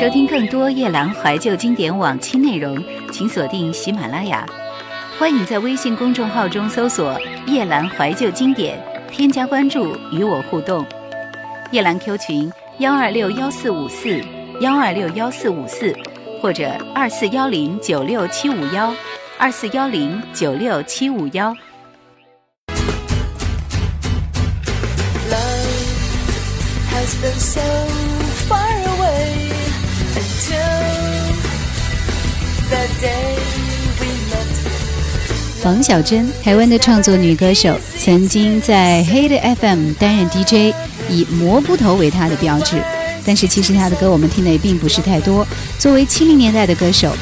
收听更多夜兰怀旧经典往期内容，请锁定喜马拉雅。欢迎在微信公众号中搜索“夜兰怀旧经典”，添加关注与我互动。夜兰 Q 群：幺二六幺四五四幺二六幺四五四，或者二四幺零九六七五幺二四幺零九六七五幺。王小珍，台湾的创作女歌手，曾经在黑的 FM 担任 DJ，以蘑菇头为她的标志。但是其实她的歌我们听的也并不是太多。作为七零年代的歌手，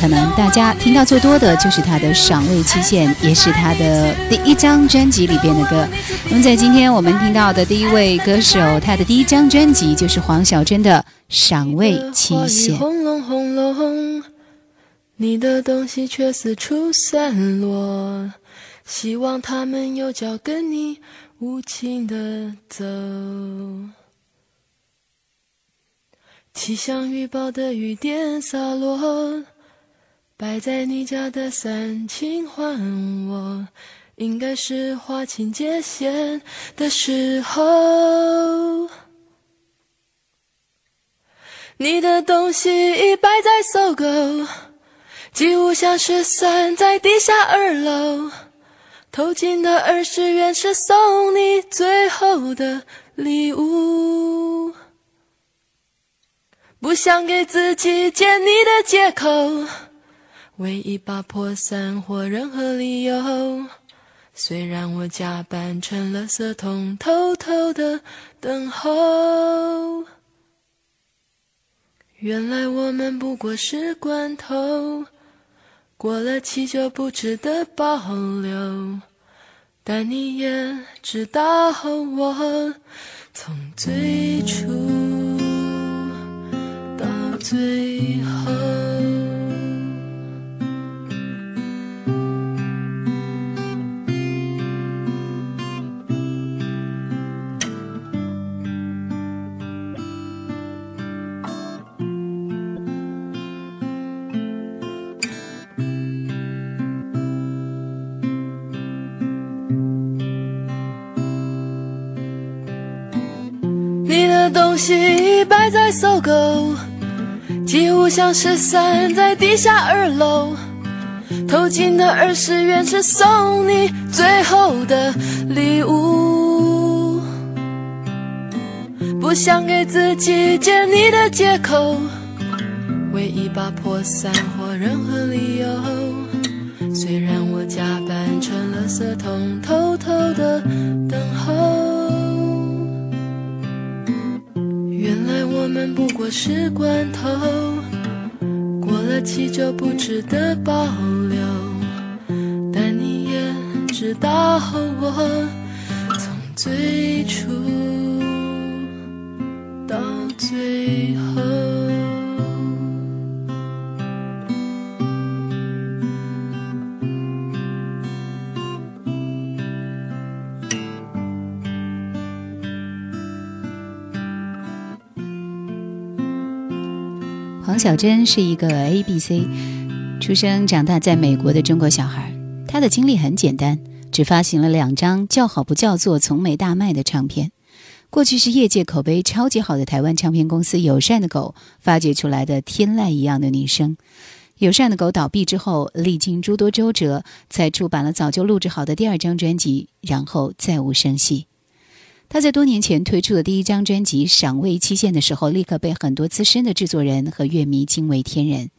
可能大家听到最多的就是她的《赏味期限》，也是她的第一张专辑里边的歌。那么在今天我们听到的第一位歌手，她的第一张专辑就是黄小珍的《赏味期限》。你的东西却四处散落，希望他们有脚跟你无情的走。气象预报的雨点洒落，摆在你家的伞，请还我。应该是划清界限的时候。你的东西已摆在搜狗。几乎像是散在地下二楼，偷进的二十元是送你最后的礼物。不想给自己见你的借口，为一把破伞或任何理由。虽然我假扮成了色桶，偷偷的等候。原来我们不过是罐头。过了期就不值得保留，但你也知道我从最初到最后。西摆在搜狗，几乎像是散在地下二楼。偷进的二十元是送你最后的礼物。不想给自己见你的借口，为一把破伞或任何理由。虽然我假扮成了色桶，偷偷的等候。我们不过是关头，过了期就不值得保留。但你也知道我从最初到最后。小珍是一个 A B C，出生长大在美国的中国小孩。她的经历很简单，只发行了两张叫好不叫座、从没大卖的唱片。过去是业界口碑超级好的台湾唱片公司友善的狗发掘出来的天籁一样的女声。友善的狗倒闭之后，历经诸多周折，才出版了早就录制好的第二张专辑，然后再无声息。他在多年前推出的第一张专辑《赏味期限》的时候，立刻被很多资深的制作人和乐迷惊为天人。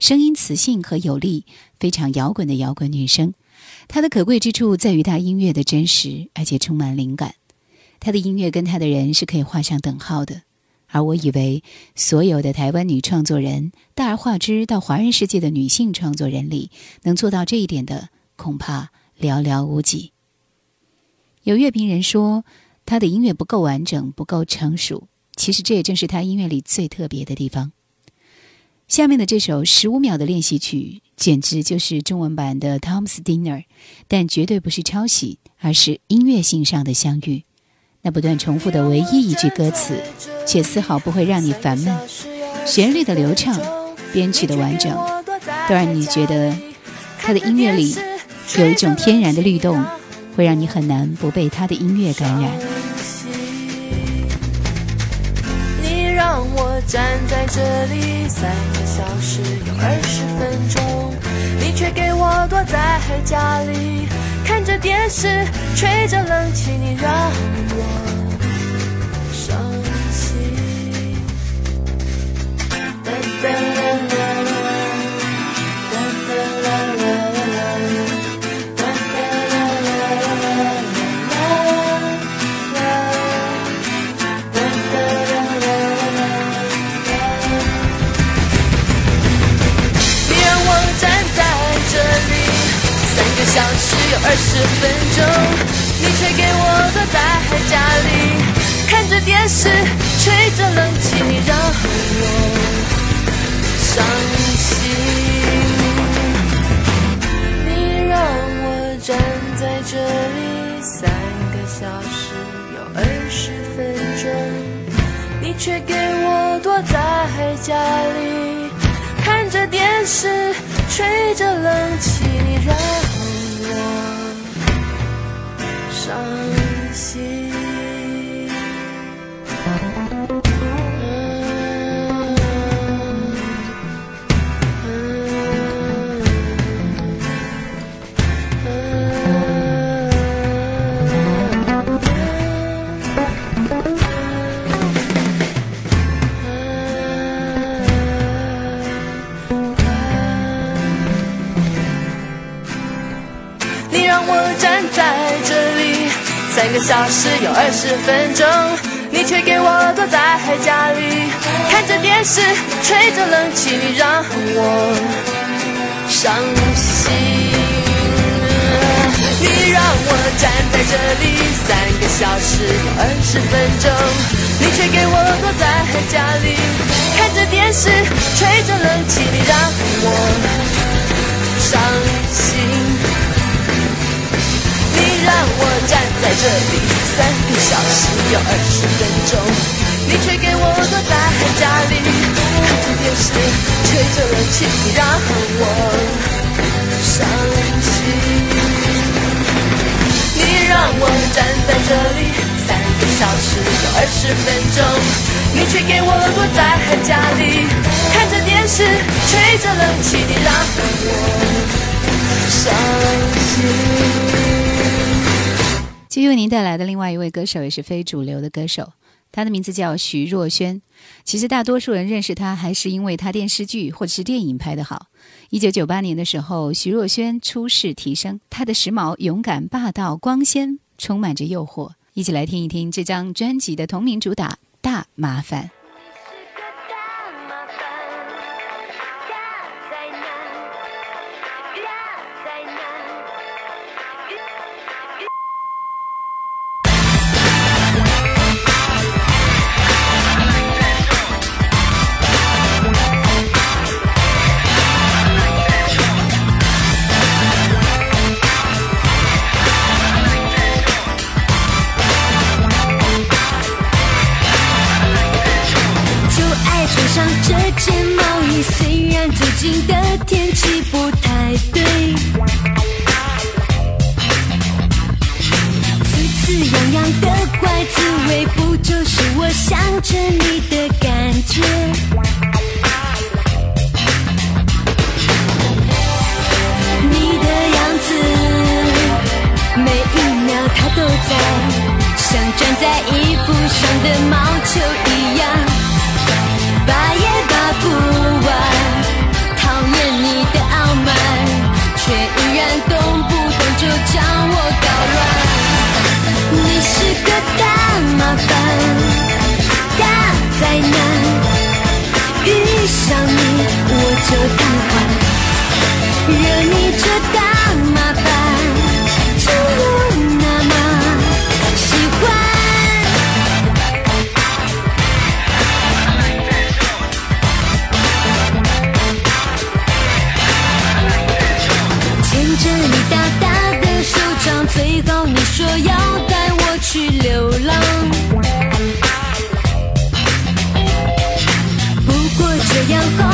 声音磁性和有力，非常摇滚的摇滚女声。她的可贵之处在于她音乐的真实，而且充满灵感。她的音乐跟她的人是可以画上等号的。而我以为所有的台湾女创作人，大而化之到华人世界的女性创作人里，能做到这一点的，恐怕寥寥无几。有乐评人说，他的音乐不够完整，不够成熟。其实这也正是他音乐里最特别的地方。下面的这首十五秒的练习曲，简直就是中文版的《Tom's Dinner》，但绝对不是抄袭，而是音乐性上的相遇。那不断重复的唯一一句歌词，却丝毫不会让你烦闷。旋律的流畅，编曲的完整，都让你觉得他的音乐里有一种天然的律动，会让你很难不被他的音乐感染。你让我站在这里三个小时有二十分钟，你却给我躲在家里看着电视，吹着冷气，你让我小时有二十分钟，你却给我躲在家里看着电视，吹着冷气，你让我伤心。你让我站在这里三个小时有二十分钟，你却给我躲在家里看着电视，吹着冷气，你让。伤心。三个小时有二十分钟，你却给我躲在家里看着电视，吹着冷气，你让我伤心。你让我站在这里三个小时有二十分钟，你却给我躲在家里看着电视，吹着冷气，你让我伤心。你让我站在这里三个小时有二十分钟，你却给我躲在家里看着电视，吹着冷气，让我伤心。你让我站在这里三个小时有二十分钟，你却给我躲在家里看着电视，吹着冷气，让我伤心。继续为您带来的另外一位歌手也是非主流的歌手，他的名字叫徐若瑄。其实大多数人认识他还是因为他电视剧或者是电影拍得好。一九九八年的时候，徐若瑄出世提升，她的时髦、勇敢、霸道、光鲜，充满着诱惑。一起来听一听这张专辑的同名主打《大麻烦》。虽然最近的天气不太对，滋滋痒痒的怪滋味，不就是我想着你的感觉，你的样子，每一秒它都在，像粘在衣服上的毛球一样。不完，讨厌你的傲慢，却依然动不动就将我搞乱。你是个大麻烦，大灾难，遇上你我就瘫痪，惹你这大。说要带我去流浪。不过这样好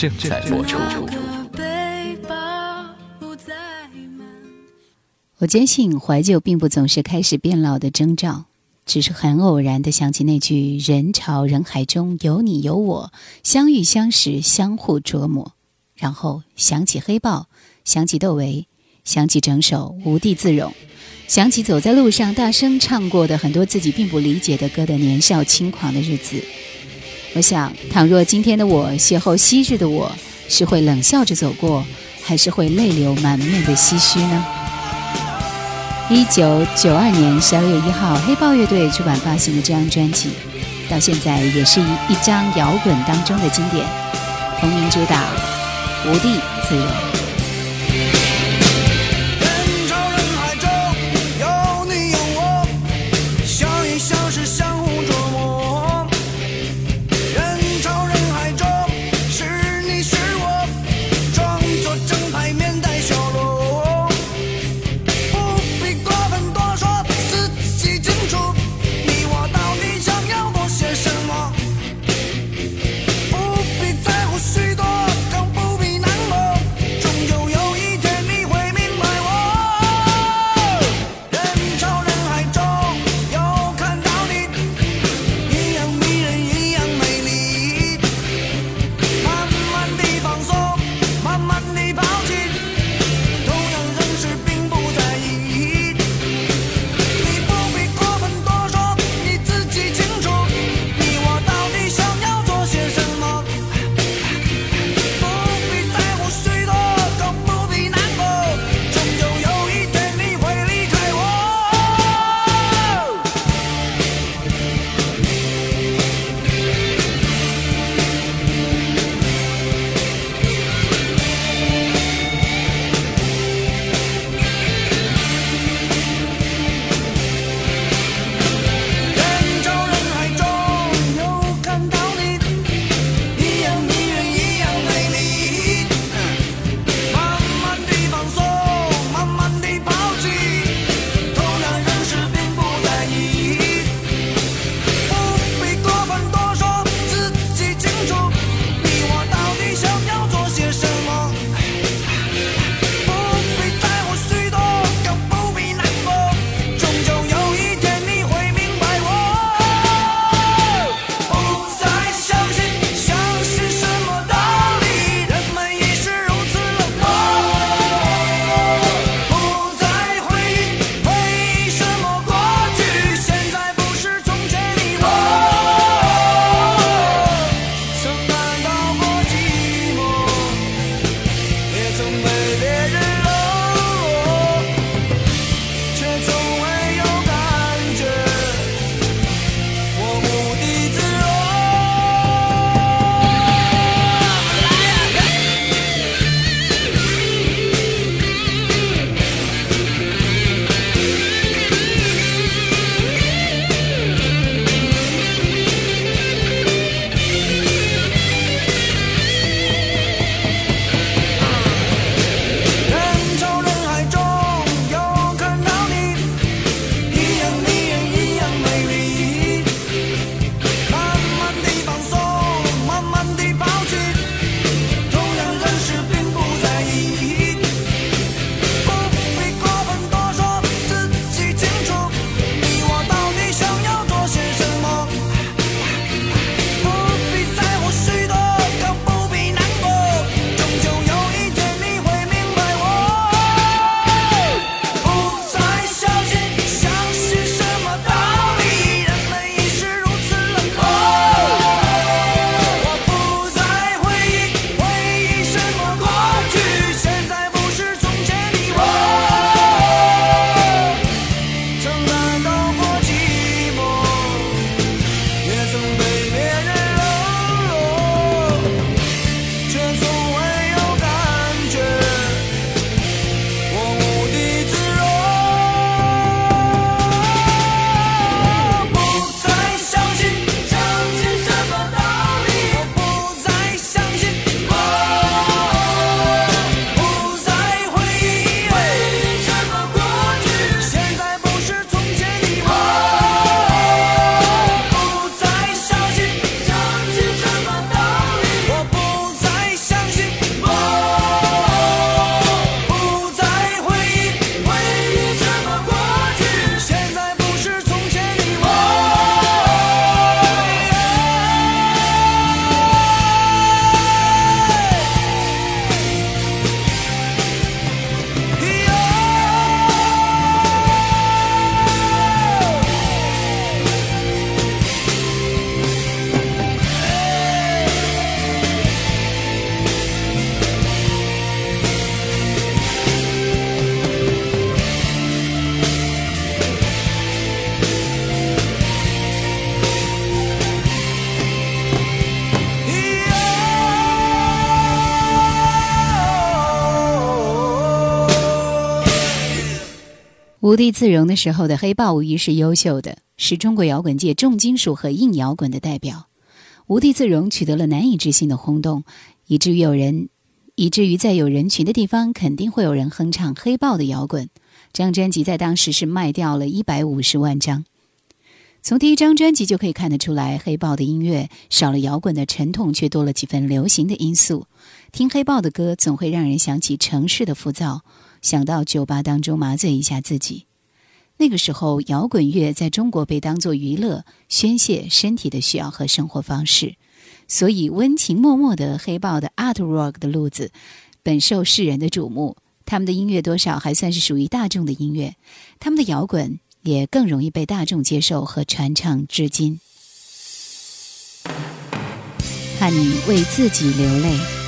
正在播出。我坚信怀旧并不总是开始变老的征兆，只是很偶然的想起那句“人潮人海中有你有我，相遇相识相互琢磨”，然后想起黑豹，想起窦唯，想起整首《无地自容》，想起走在路上大声唱过的很多自己并不理解的歌的年少轻狂的日子。我想，倘若今天的我邂逅昔日的我，是会冷笑着走过，还是会泪流满面的唏嘘呢？一九九二年十二月一号，黑豹乐队出版发行的这张专辑，到现在也是一一张摇滚当中的经典，同名主打《无地自容》。自容的时候的黑豹无疑是优秀的，是中国摇滚界重金属和硬摇滚的代表。无地自容取得了难以置信的轰动，以至于有人，以至于在有人群的地方，肯定会有人哼唱黑豹的摇滚。这张专辑在当时是卖掉了一百五十万张。从第一张专辑就可以看得出来，黑豹的音乐少了摇滚的沉痛，却多了几分流行的因素。听黑豹的歌，总会让人想起城市的浮躁。想到酒吧当中麻醉一下自己，那个时候摇滚乐在中国被当作娱乐、宣泄身体的需要和生活方式，所以温情脉脉的黑豹的 art rock 的路子本受世人的瞩目。他们的音乐多少还算是属于大众的音乐，他们的摇滚也更容易被大众接受和传唱至今。怕你为自己流泪。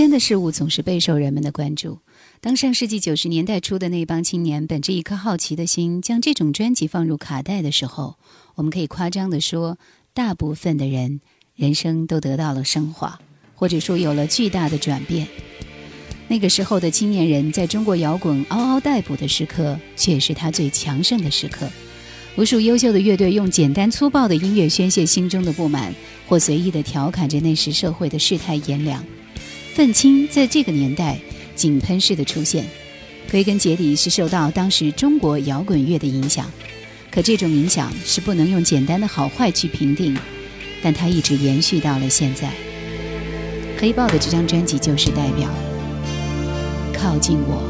鲜的事物总是备受人们的关注。当上世纪九十年代初的那帮青年本着一颗好奇的心，将这种专辑放入卡带的时候，我们可以夸张地说，大部分的人人生都得到了升华，或者说有了巨大的转变。那个时候的青年人，在中国摇滚嗷嗷待哺的时刻，却是他最强盛的时刻。无数优秀的乐队用简单粗暴的音乐宣泄心中的不满，或随意地调侃着那时社会的世态炎凉。愤青在这个年代井喷式的出现，归根结底是受到当时中国摇滚乐的影响。可这种影响是不能用简单的好坏去评定，但它一直延续到了现在。黑豹的这张专辑就是代表。靠近我。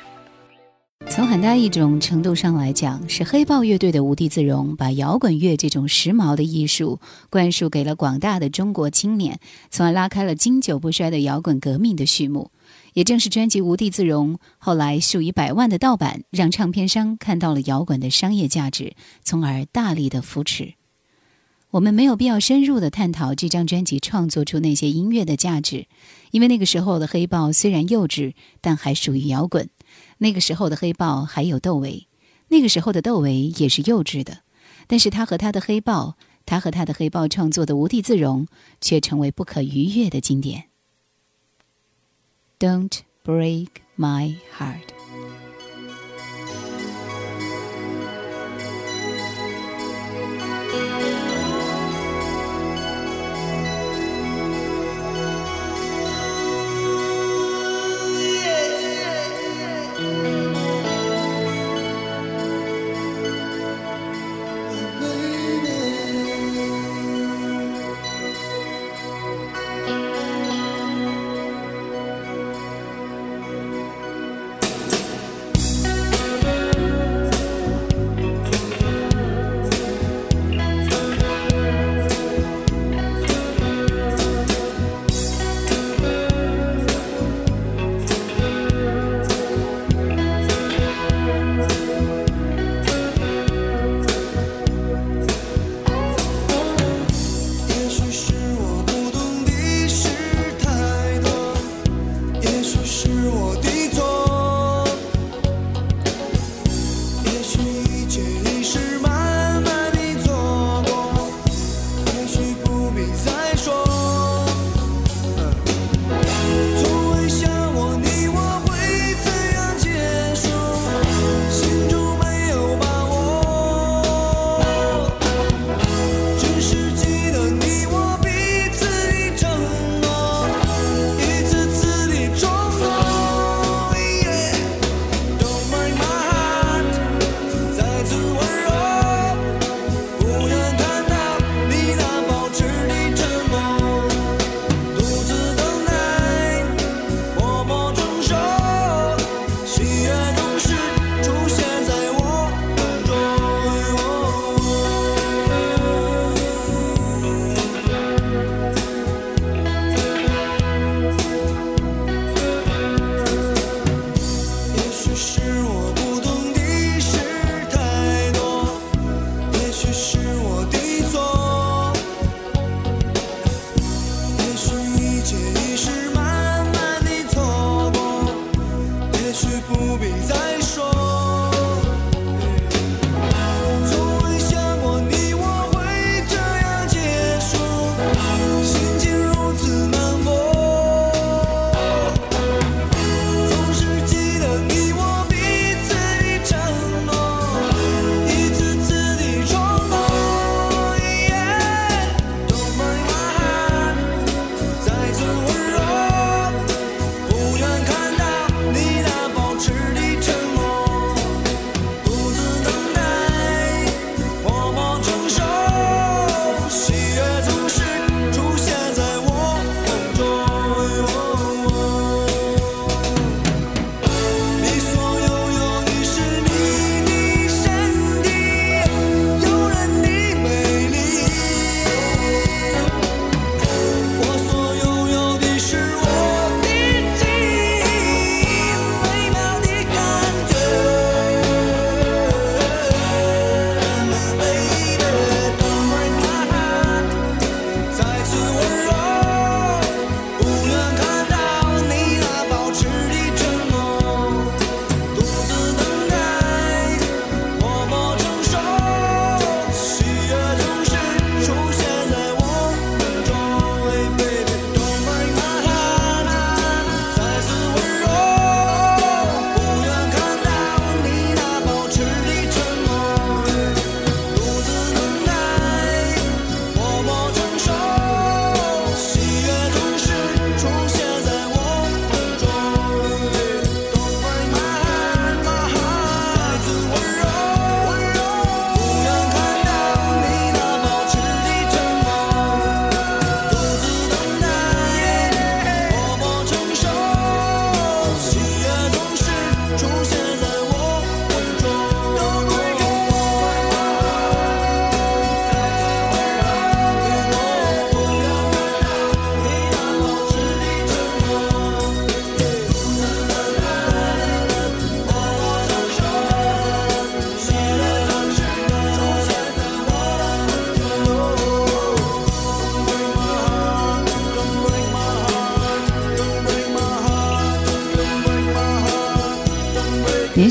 从很大一种程度上来讲，是黑豹乐队的无地自容，把摇滚乐这种时髦的艺术灌输给了广大的中国青年，从而拉开了经久不衰的摇滚革命的序幕。也正是专辑《无地自容》，后来数以百万的盗版，让唱片商看到了摇滚的商业价值，从而大力的扶持。我们没有必要深入的探讨这张专辑创作出那些音乐的价值，因为那个时候的黑豹虽然幼稚，但还属于摇滚。那个时候的黑豹还有窦唯，那个时候的窦唯也是幼稚的，但是他和他的黑豹，他和他的黑豹创作的《无地自容》却成为不可逾越的经典。Don't break my heart。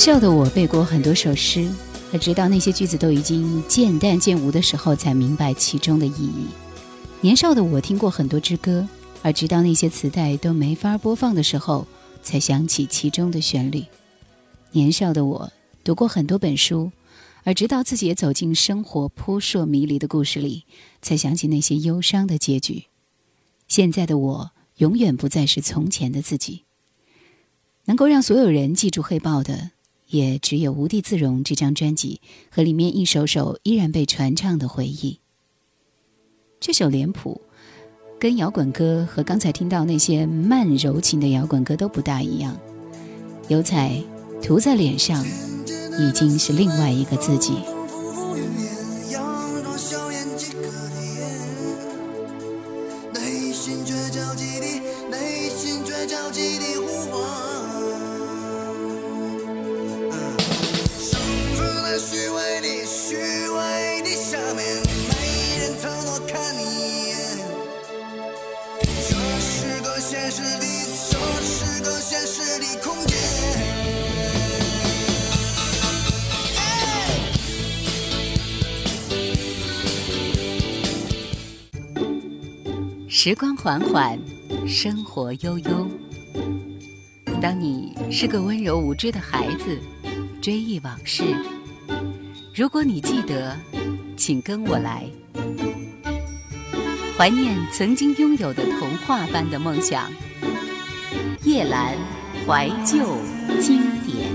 年少的我背过很多首诗，而直到那些句子都已经渐淡渐无的时候，才明白其中的意义。年少的我听过很多支歌，而直到那些磁带都没法播放的时候，才想起其中的旋律。年少的我读过很多本书，而直到自己也走进生活扑朔迷离的故事里，才想起那些忧伤的结局。现在的我永远不再是从前的自己。能够让所有人记住黑豹的，也只有《无地自容》这张专辑和里面一首首依然被传唱的回忆。这首脸谱，跟摇滚歌和刚才听到那些慢柔情的摇滚歌都不大一样。油彩涂在脸上，已经是另外一个自己。时光缓缓，生活悠悠。当你是个温柔无知的孩子，追忆往事。如果你记得，请跟我来，怀念曾经拥有的童话般的梦想。叶兰怀旧经典。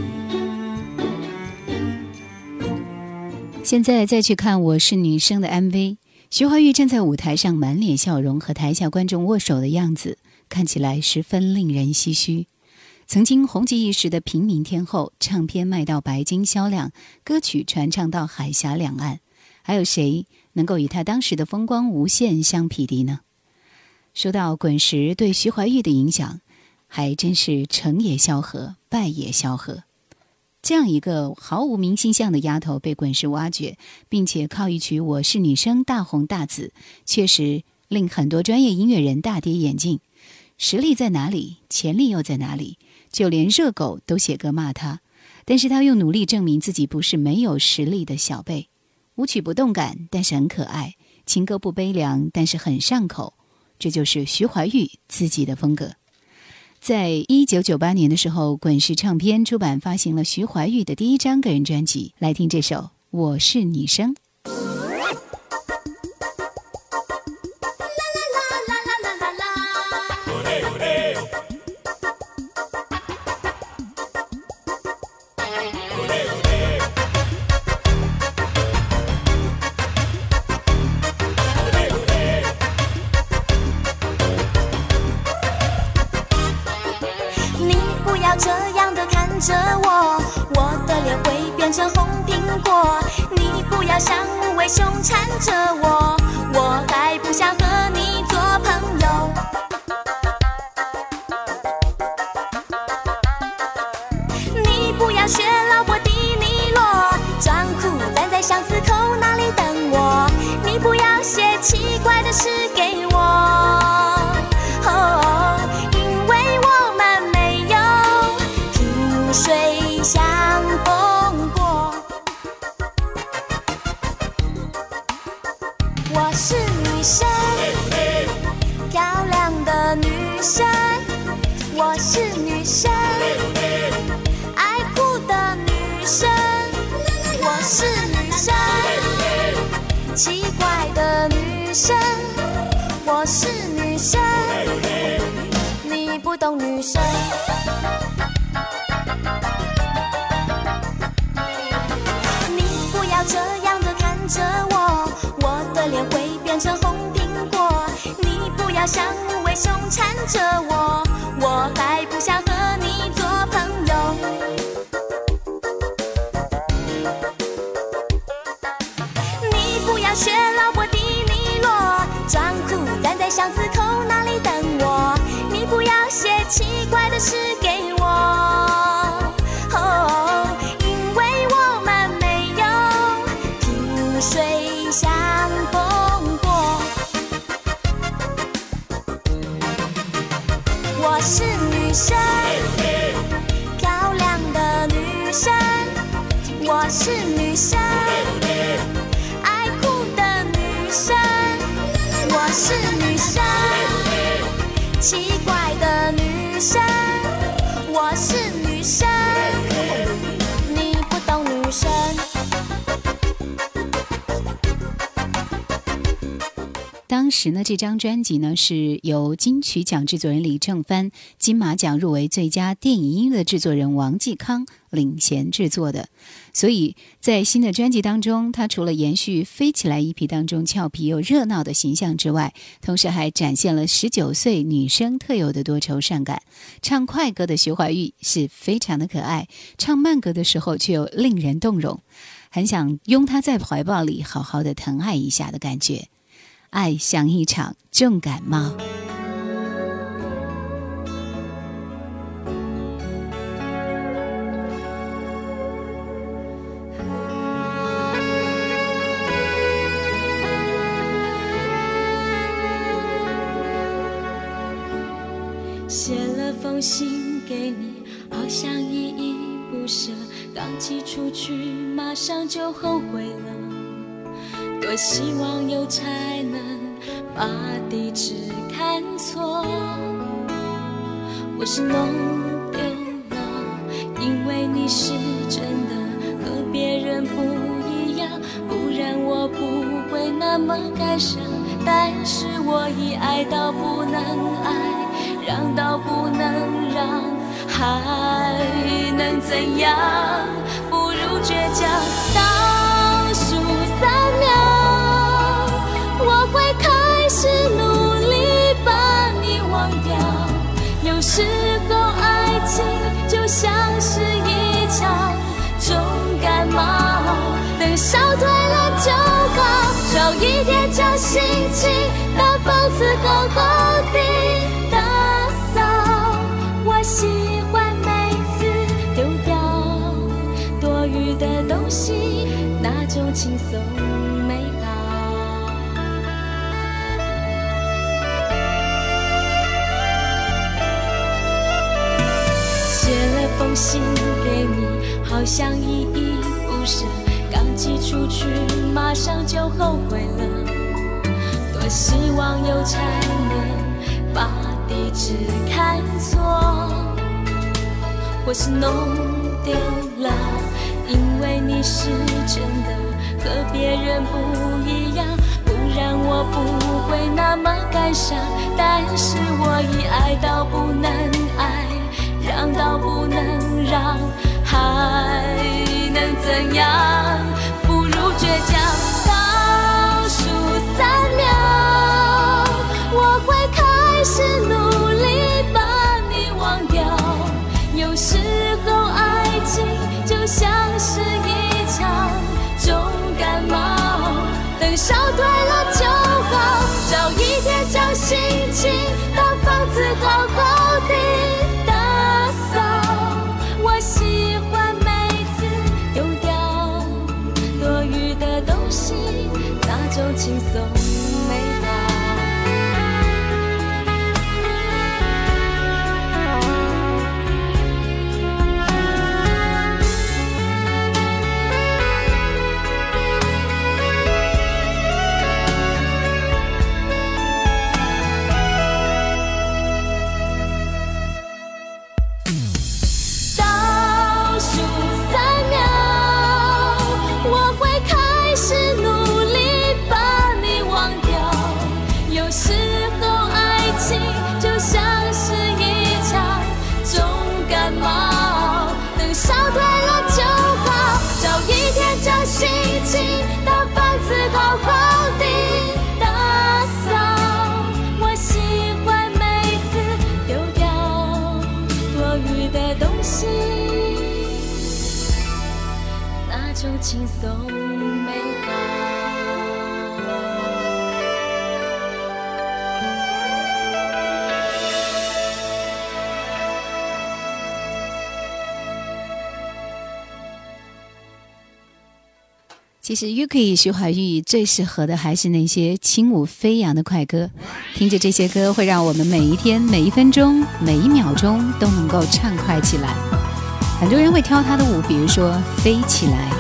现在再去看《我是女生》的 MV，徐怀钰站在舞台上，满脸笑容，和台下观众握手的样子，看起来十分令人唏嘘。曾经红极一时的平民天后，唱片卖到白金销量，歌曲传唱到海峡两岸，还有谁能够与她当时的风光无限相匹敌呢？说到滚石对徐怀钰的影响，还真是成也萧何，败也萧何。这样一个毫无明星相的丫头被滚石挖掘，并且靠一曲《我是女生》大红大紫，确实令很多专业音乐人大跌眼镜。实力在哪里？潜力又在哪里？就连热狗都写歌骂他，但是他又努力证明自己不是没有实力的小贝。舞曲不动感，但是很可爱；情歌不悲凉，但是很上口。这就是徐怀钰自己的风格。在一九九八年的时候，滚石唱片出版发行了徐怀钰的第一张个人专辑。来听这首《我是女生》。像无尾熊缠着我，我还不想时呢，这张专辑呢是由金曲奖制作人李正帆、金马奖入围最佳电影音乐制作人王继康领衔制作的。所以在新的专辑当中，他除了延续《飞起来》EP 当中俏皮又热闹的形象之外，同时还展现了十九岁女生特有的多愁善感。唱快歌的徐怀钰是非常的可爱，唱慢歌的时候却又令人动容，很想拥她在怀抱里好好的疼爱一下的感觉。爱像一场重感冒。写了封信给你，好像依依不舍。刚寄出去，马上就后悔了。多希望有才能把地址看错，或是弄丢了，因为你是真的和别人不一样，不然我不会那么感伤。但是我已爱到不能爱。让到不能让，还能怎样？一天将心情大方伺候后地。喜欢每次丢掉多余的东西，那种轻松美好。写了封信给你，好像依依不舍，寄出去马上就后悔了。多希望有才能把地址看错。或是弄丢了，因为你是真的和别人不一样，不然我不会那么感伤。但是我已爱到不能爱，让到不能让，还其实 Yuki 徐怀钰最适合的还是那些轻舞飞扬的快歌，听着这些歌会让我们每一天、每一分钟、每一秒钟都能够畅快起来。很多人会跳他的舞，比如说《飞起来》。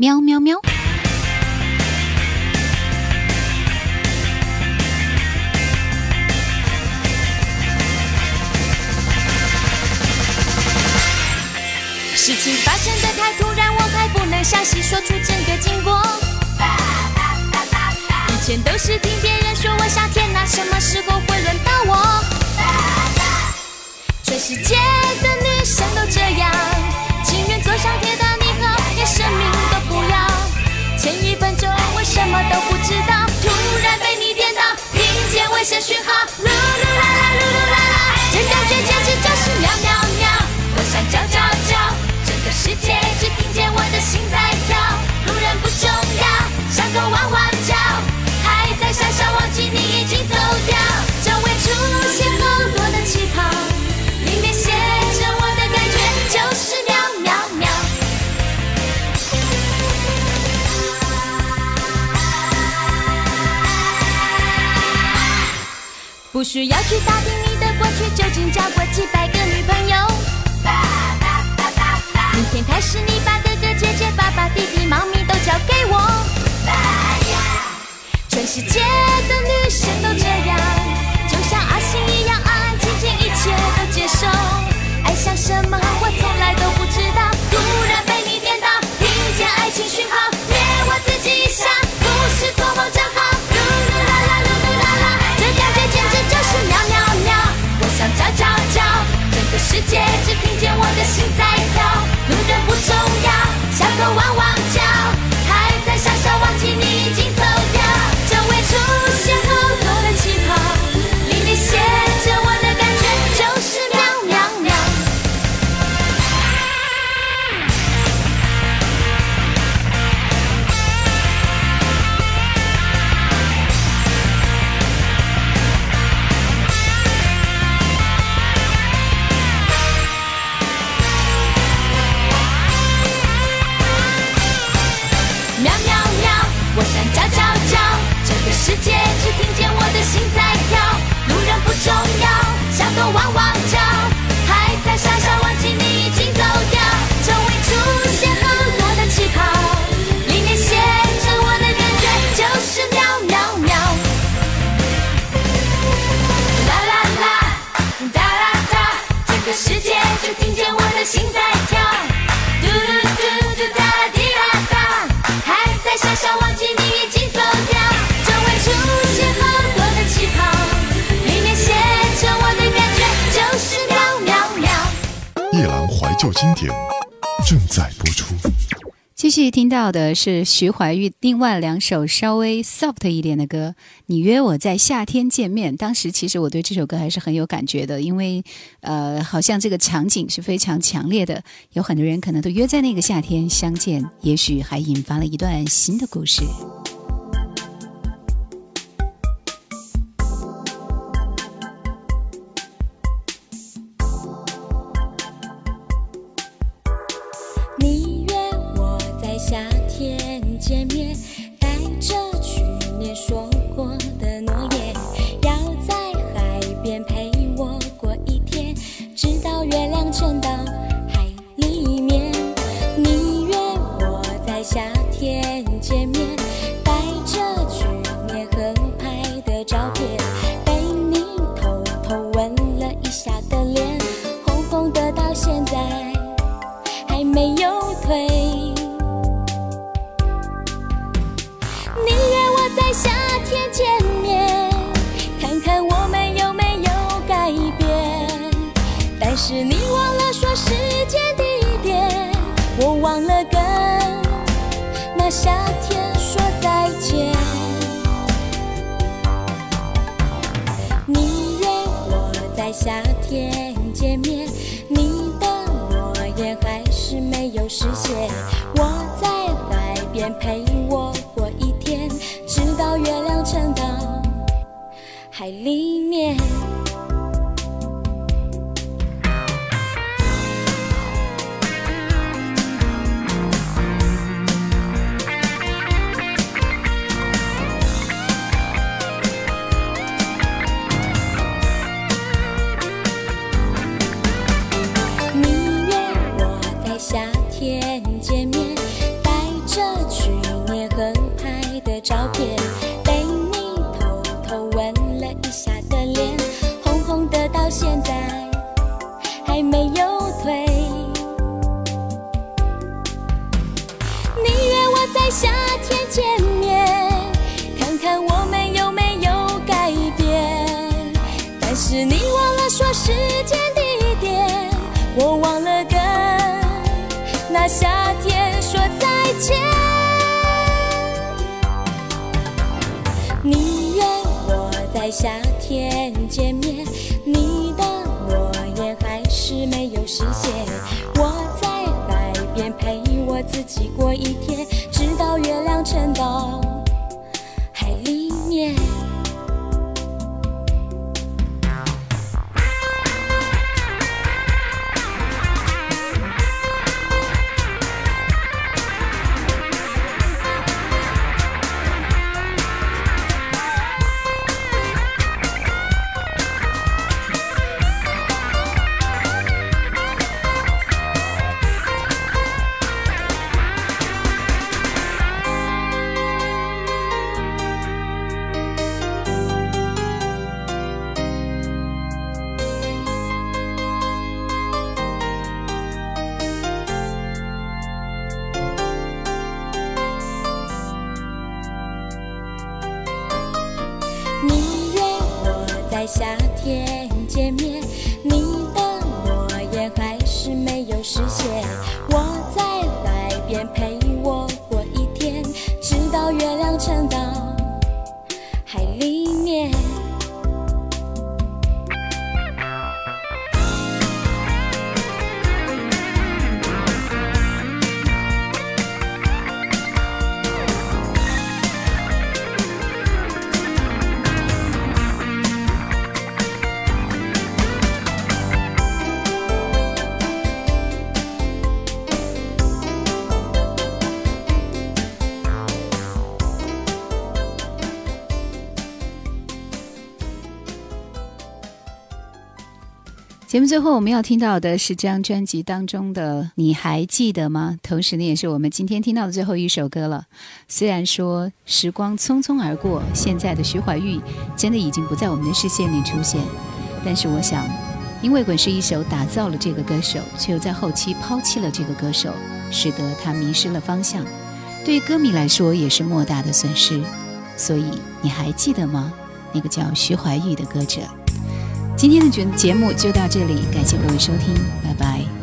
喵喵喵。事情发生的太突然，我还不能详细说出整个经过。以前都是听别人说我夏天，那什么时候会轮到我？全世界的女生都这样，情愿坐上铁达尼号，连生命。前一分钟我什么都不知道，突然被你电到，听见危险讯号，噜噜啦啦，噜噜啦啦，这感觉简直就是喵喵喵，我想叫叫叫，整个世界只听见我的心在跳，路人不重要，像个汪汪叫，还在傻傻，忘记你。不需要去打听你的过去，究竟交过几百个女朋友。明天开始，你把哥哥姐姐、爸爸、弟弟、猫咪都交给我。全世界的女生都这样，就像阿信一样安安静静，一切都接受。爱上什么，我世界只听见我的心在跳。路人不重要，小狗汪汪叫，还在傻傻，忘记你已经的是徐怀钰另外两首稍微 soft 一点的歌，《你约我在夏天见面》。当时其实我对这首歌还是很有感觉的，因为呃，好像这个场景是非常强烈的，有很多人可能都约在那个夏天相见，也许还引发了一段新的故事。实现。我在海边陪我过一天，直到月亮沉到海里天见面，你节目最后我们要听到的是这张专辑当中的《你还记得吗》，同时呢，也是我们今天听到的最后一首歌了。虽然说时光匆匆而过，现在的徐怀钰真的已经不在我们的视线里出现，但是我想，因为滚石一手打造了这个歌手，却又在后期抛弃了这个歌手，使得他迷失了方向，对于歌迷来说也是莫大的损失。所以你还记得吗？那个叫徐怀钰的歌者。今天的节节目就到这里，感谢各位收听，拜拜。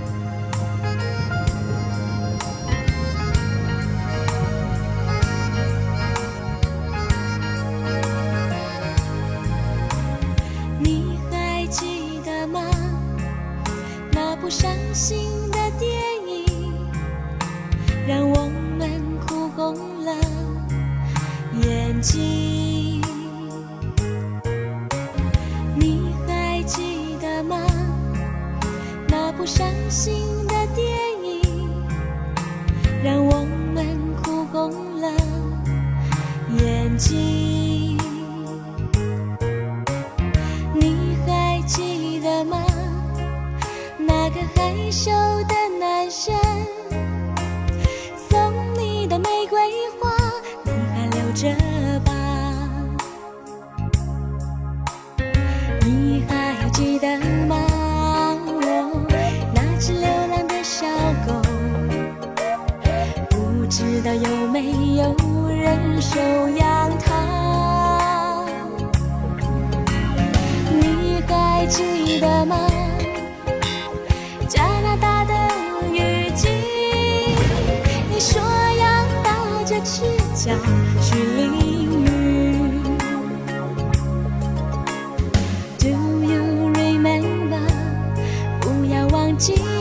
记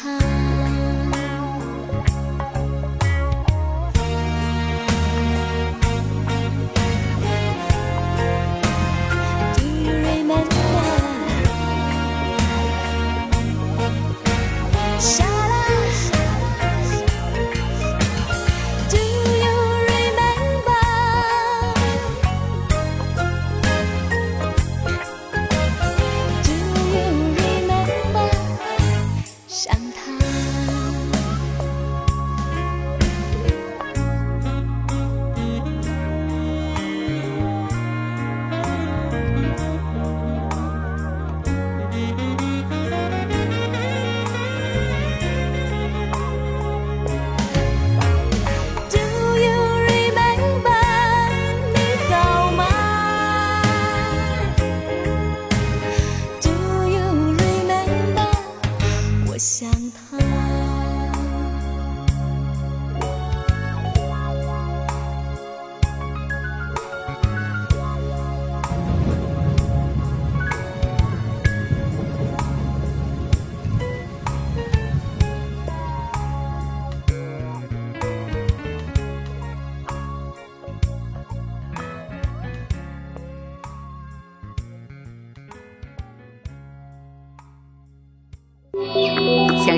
他。